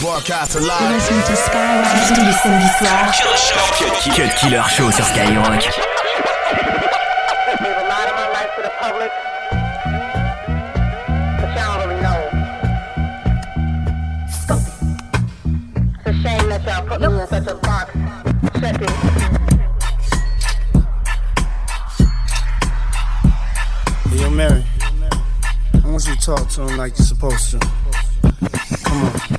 Broadcast live. Listen to Skyrock tous les samedis soirs. Cut, Cut Killer Show sur Skyrock. put me in such a box. Check it. Hey, yo, Mary. I want you to talk to him like you're supposed to. Come on.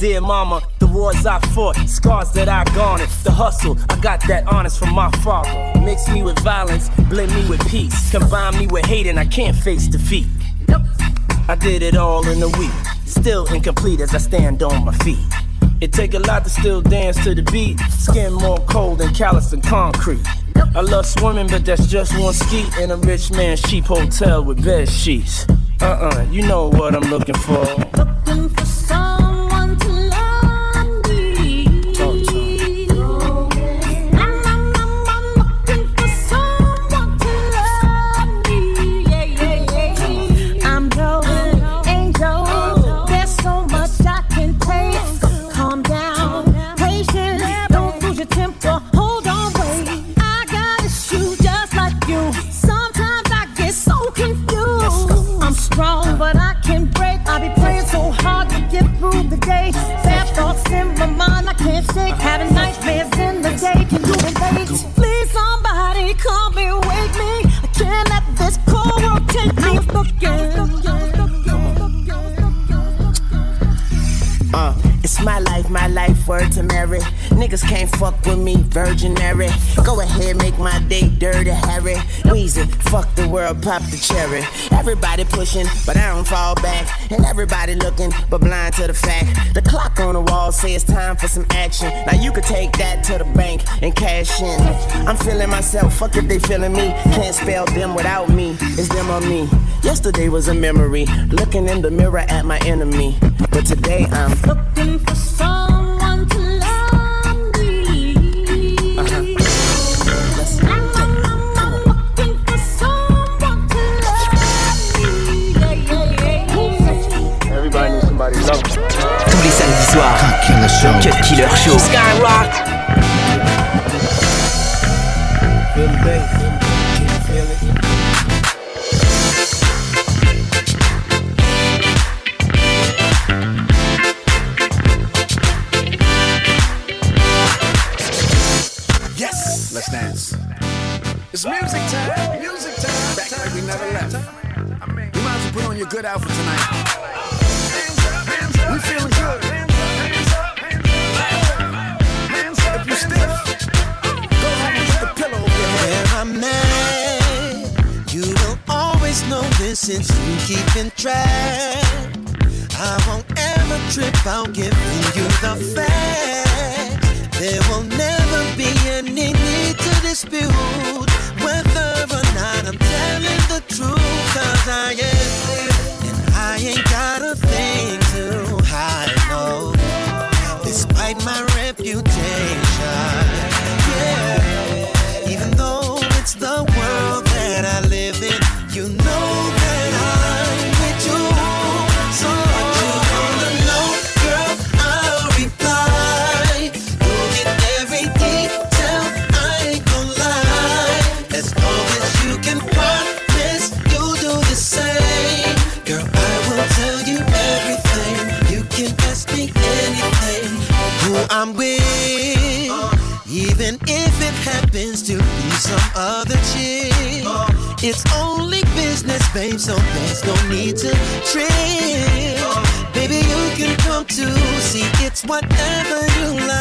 Dear mama. The wars I fought, scars that I garnered. The hustle, I got that honest from my father. Mix me with violence, blend me with peace. Combine me with hate, and I can't face defeat. I did it all in a week, still incomplete as I stand on my feet. It take a lot to still dance to the beat. Skin more cold than callous and concrete. I love swimming, but that's just one ski in a rich man's cheap hotel with bed sheets. Uh-uh, you know what I'm looking for. Looking word to Mary. Niggas can't fuck with me, Virgin Mary. Go ahead, make my day dirty, Harry. Weezy, fuck the world, pop the cherry. Everybody pushing, but I don't fall back. And everybody looking, but blind to the fact. The clock on the wall says time for some action. Now you could take that to the bank and cash in. I'm feeling myself, fuck if they feeling me. Can't spell them without me, it's them or me. Yesterday was a memory, looking in the mirror at my enemy. But today I'm Looking for someone Tous les samedis soirs. Cut Killer Show. Cut Killer Show. Skyrock. Feel the bass. Feel it. Yes, let's dance. It's music time, music time. Back like we never left. You might as well put on your good outfit tonight. We feeling good. I'm at, you will always know this since you keeping track. I won't ever trip out giving you the facts. There will never be any need to dispute whether or not I'm telling the truth. Cause I am, and I ain't got a thing to hide, no. Despite my reputation, It's only business, babe, so there's no need to trip. Baby, you can come too. See, it's whatever you like,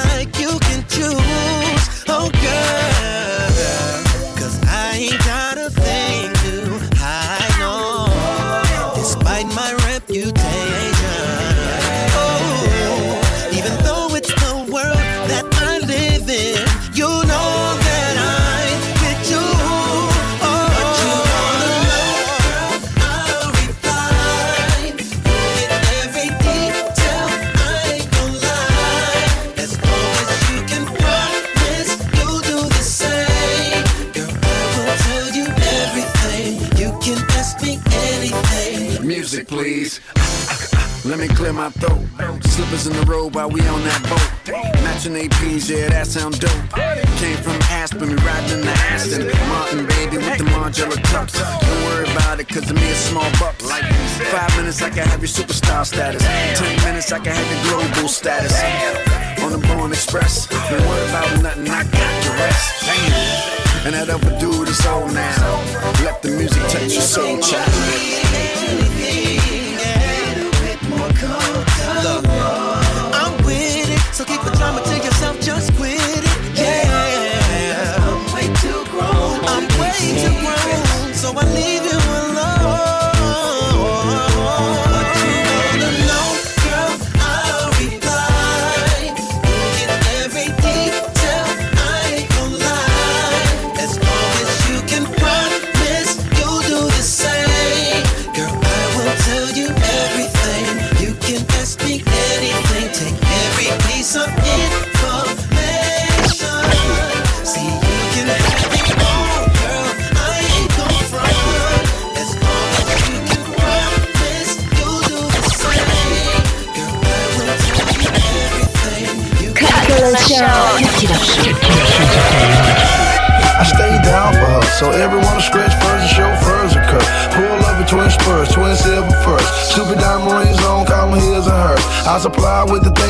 Matching APs, yeah, that sound dope. Came from Aspen, we riding in the Aston. Martin, baby, with the Margiela tux. Don't worry about it, cause to me it's small bucks. Like five minutes, I can have your superstar status. Ten minutes, I can have your global status. On the Born Express, don't worry about nothing, I got the rest. Damn. And that other dude is old now. Let the music touch your soul, child. Keep the drama to yourself, just quit it. Yeah, I'm way too grown. I'm way too grown, so I leave you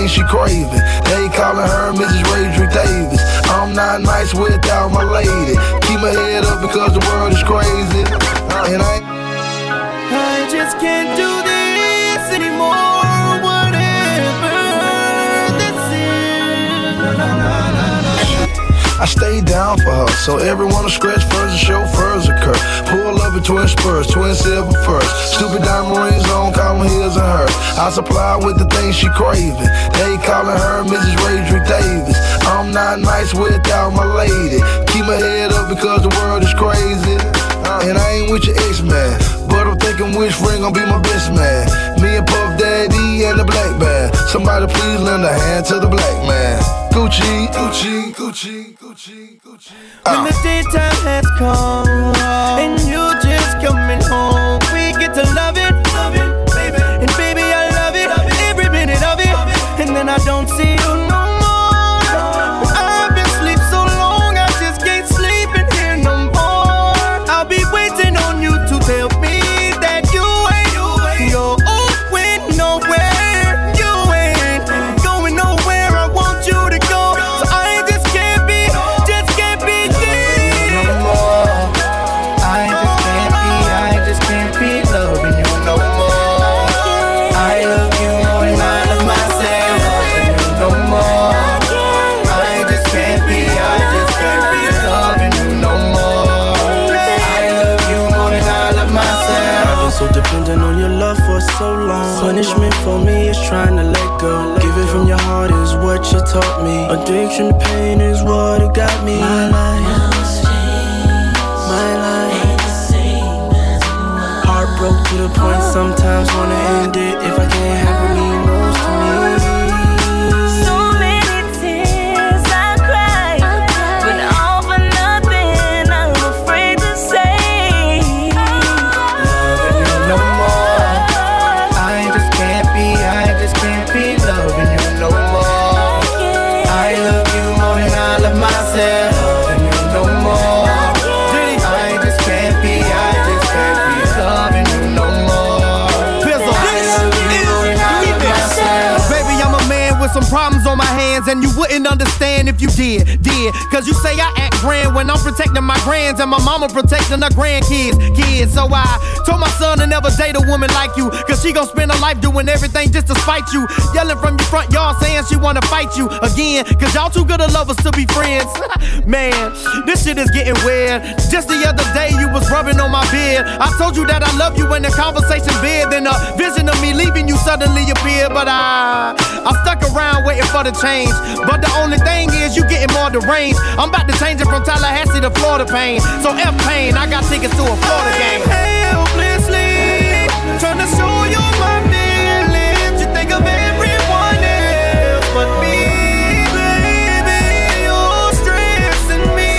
things she craving. They calling her Mrs. Drew Davis. I'm not nice without my lady. Keep my head up because the world is crazy. And I I just can't do this anymore. I stay down for her, so everyone will scratch first and show chauffeurs occur. Pull up in twin spurs, twin silver first. Stupid diamond rings on, call them his and hers. I supply with the things she craving. They calling her Mrs. Drew Davis. I'm not nice without my lady. Keep my head up because the world is crazy. And I ain't with your ex man, but I'm thinking which ring gon' be my best man. Me and Puff Daddy and the black man. Somebody please lend a hand to the black man. Gucci, Gucci, Gucci, Gucci, Gucci. When the daytime has come and you're just coming home, Addiction, pain is what it got me. My life, my life. Ain't the same as mine Heartbroke to the point sometimes wanna end it. If I can't wouldn't understand if you did, did. Cause you say I act grand when I'm protecting my grands and my mama protecting her grandkids, kids. So I told my son to never date a woman like you. Cause she gon' spend her life doing everything just to spite you. Yelling from your front yard saying she wanna fight you again. Cause y'all too good of lovers to be friends. Man, this shit is getting weird. Just the other day you was rubbing on my beard. I told you that I love you when the conversation veered. Then a vision of me leaving you suddenly appeared. But I, I stuck around waiting for the change. But the only thing is you getting more deranged. I'm about to change it from Tallahassee to Florida pain. So F pain, I got tickets to a Florida game. Helplessly trying to show you my feelings. You think of everyone else but me. baby. You're stressing me,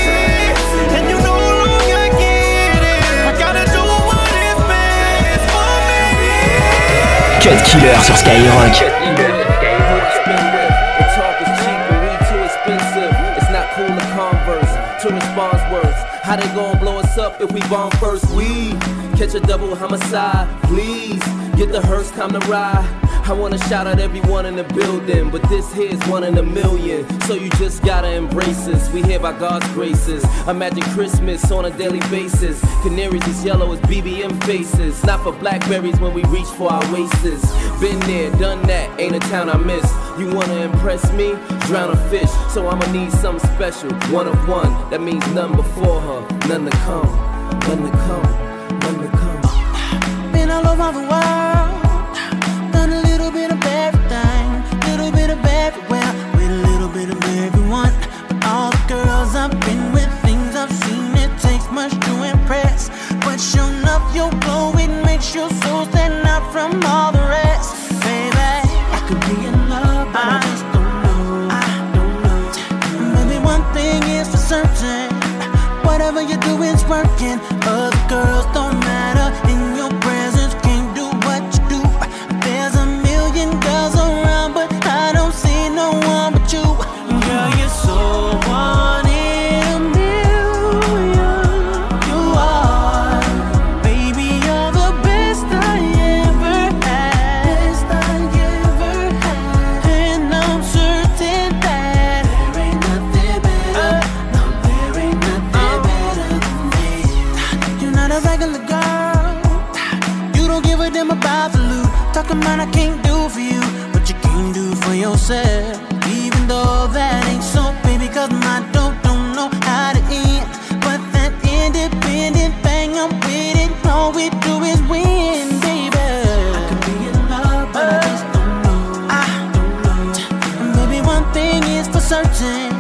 response words. How they gon' blow us up if we bomb first? We catch a double homicide, please. Get the hearse, time to ride. I wanna shout out everyone in the building, but this here's one in a million. So you just gotta embrace us. We here by God's graces. Imagine Christmas on a daily basis. Canaries as yellow as BBM faces. Not for blackberries when we reach for our wastes. Been there, done that, ain't a town I miss. You wanna impress me? Drown a fish. So I'ma need something special. One of one, that means none before her, none to come. None to come, none to come. Been all over the world, sure enough, your glow it makes you so stand out from all the Talking about I can't do for you what you can do for yourself. Even though that ain't so, baby, cause my dope don't know how to end. But that independent thing, I'm with it. All we do is win, baby. I could be in love, but I just don't know. I don't know. And one thing is for certain.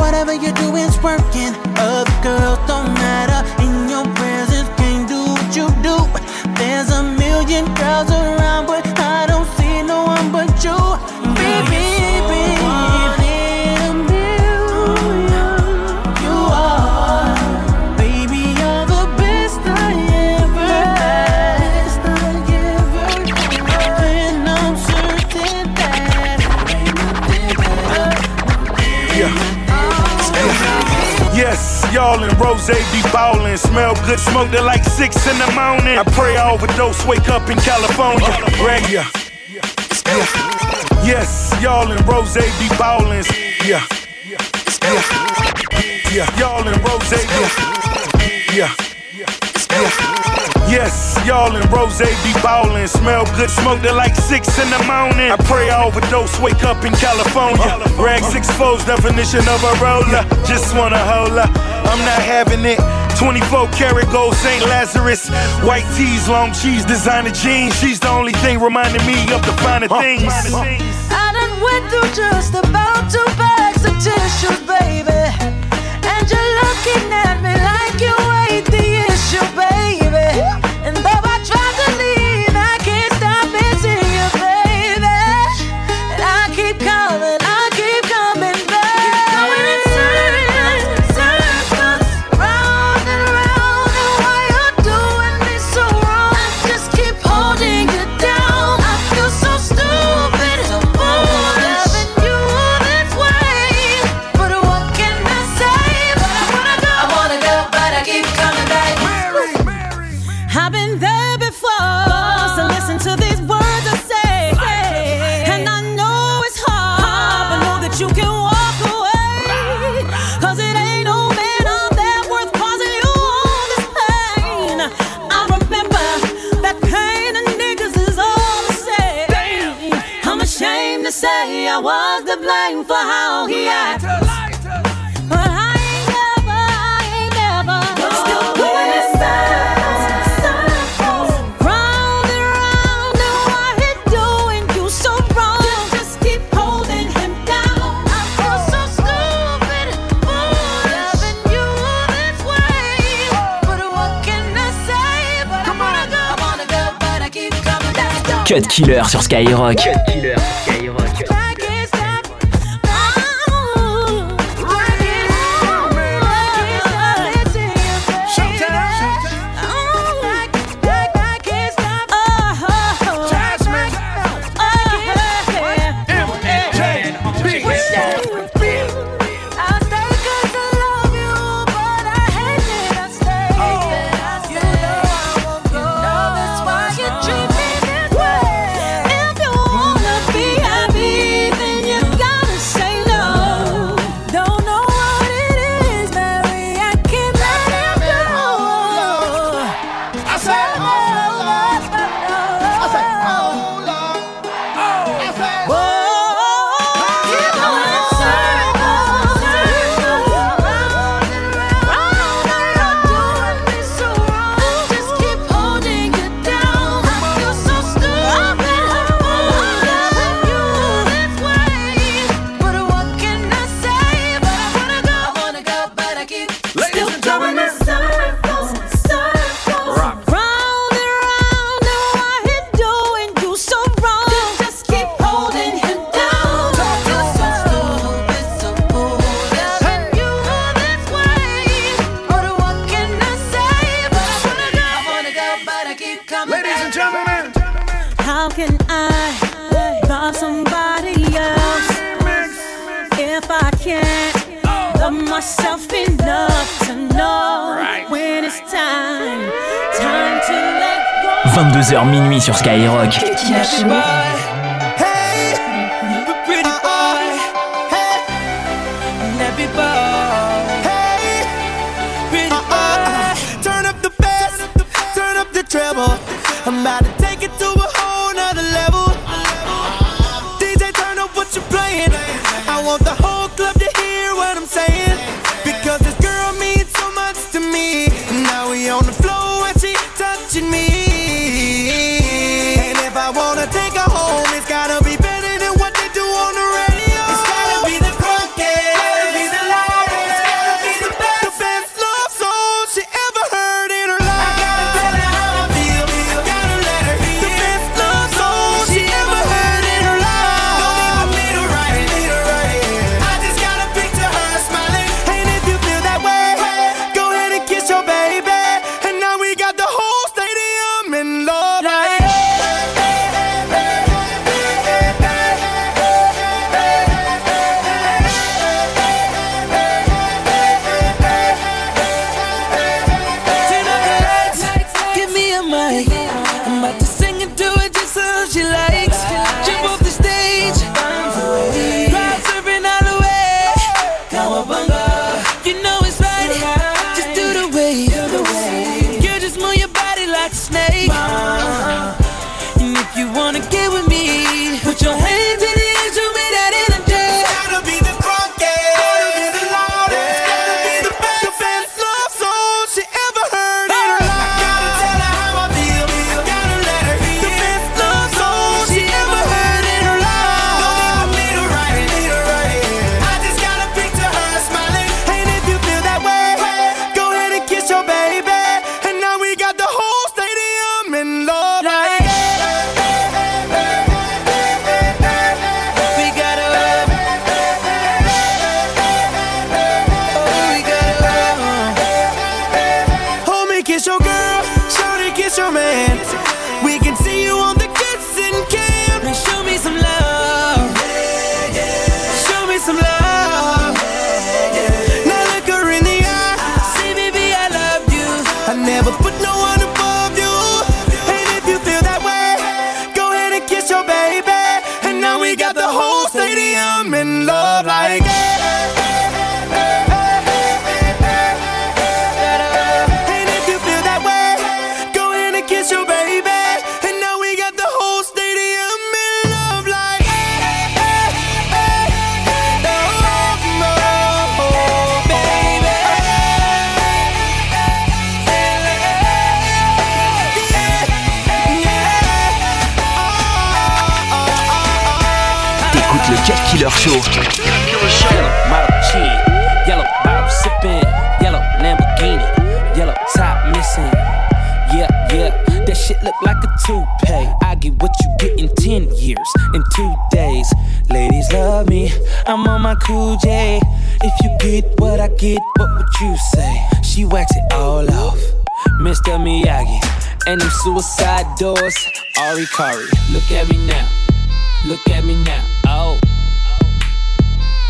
Whatever you do is working. Other girls don't matter. In your presence, can't do what you do. There's a million girls around, And Rose be ballin'. Smell good, smoke till like six in the morning. I pray I overdose, wake up in California. Ya. Yeah. Yes, y'all and Rose be ballin'. Yeah. Yeah. Yeah. Y'all and Rose. Yeah. Yeah. Yeah. Yes, y'all and Rose be ballin'. Smell good, smoke till like six in the morning. I pray I overdose, wake up in California. Rag six foes, definition of a roller. Just wanna hold her. I'm not having it. 24 karat gold St. Lazarus. White tees, long cheese, designer jeans. She's the only thing reminding me of the finer things. I done went through just about two bags of tissues, baby. Cut Killer sur Skyrock. Killer. seven. How can I love somebody else if I can't love myself enough to know when it's time, time to let go. 22h minuit sur Skyrock. Uh-uh. Uh-uh. I'm about to take it to a Yellow model chin, yellow bottom sipping, yellow Lamborghini, yellow top missing. Yeah, yeah, that shit look like a toupee. I get what you get in ten years, in two days. Ladies love me, I'm on my cool J. If you get what I get, what would you say? She wax it all off, Mr. Miyagi, and them suicide doors. Ari Kari, look at me now, look at me now. Oh.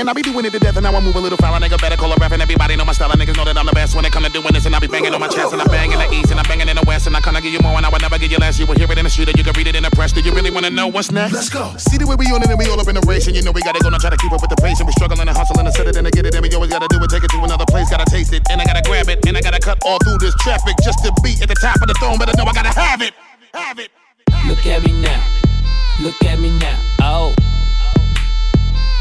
And I be doing it to death, and now I move a little foul. A nigga better call a rap, and everybody know my style. And niggas know that I'm the best when it come to doing this. And I be banging on my chest, and I bang in the east, and I banging in the west, and I kinda give you more, and I would never give you less. You will hear it in the street, or you can read it in the press. Do you really wanna know what's next? Let's go. See the way we on it, and we all up in the race, and you know we gotta go and try to keep up with the pace, and we struggling and hustling to set it and to get it, and we always gotta do it, take it to another place, gotta taste it, and I gotta grab it, and I gotta cut all through this traffic just to be at the top of the throne. But I know I gotta have it, have it, have it. Look at me now. Look at me now. Oh.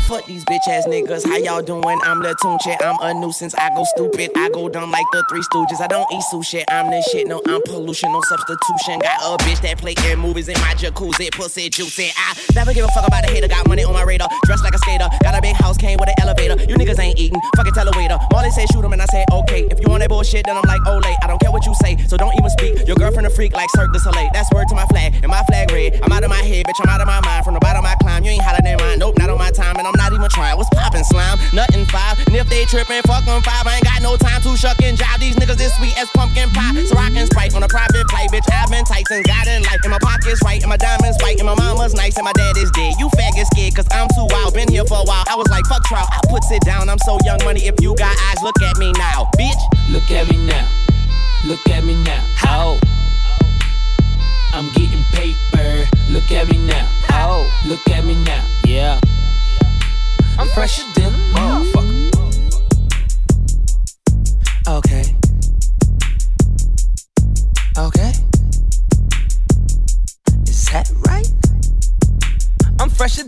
Man, fuck these bitch ass niggas. How y'all doing? I'm Lil Tunechi. I'm a nuisance. I go stupid. I go dumb like the Three Stooges. I don't eat sushi. I'm the shit. No, I'm pollution. No substitution. Got a bitch that play in movies in my jacuzzi. Pussy juicy. I never give a fuck about a hater. Got money on my radar. Dressed like a skater. Got a big house. Came with an elevator. You niggas ain't eating. Fucking tell a waiter. Molly say shoot him and I say okay. If you want that bullshit, then I'm like, oh, late. I don't care what you say. So don't even speak. Your girlfriend a freak like Cirque du Soleil. That's word to my flag. And my flag red. I'm out of my head, bitch. I'm out of my mind. From the bottom I climb. You ain't hotter than mine. Nope, not on my time. And I'm not even trying. What's poppin' slime? Nothing five. And if they trippin', fuck them five. I ain't got no time to shuck and jive. These niggas is sweet as pumpkin pie. So can sprite on a private flight, bitch. I've been tight since God in life. And my pockets right, and my diamonds white, and my mama's nice, and my dad is dead. You faggot scared, cause I'm too wild. Been here for a while. I was like, fuck trial. I put it down. I'm so young money. If you got eyes, look at me now, bitch. Look at me now. Look at me now. Oh. I'm getting paper. Look at me now. Oh. Look at me now. I'm fresher than a motherfucker. Okay. Okay. Is that right? I'm fresher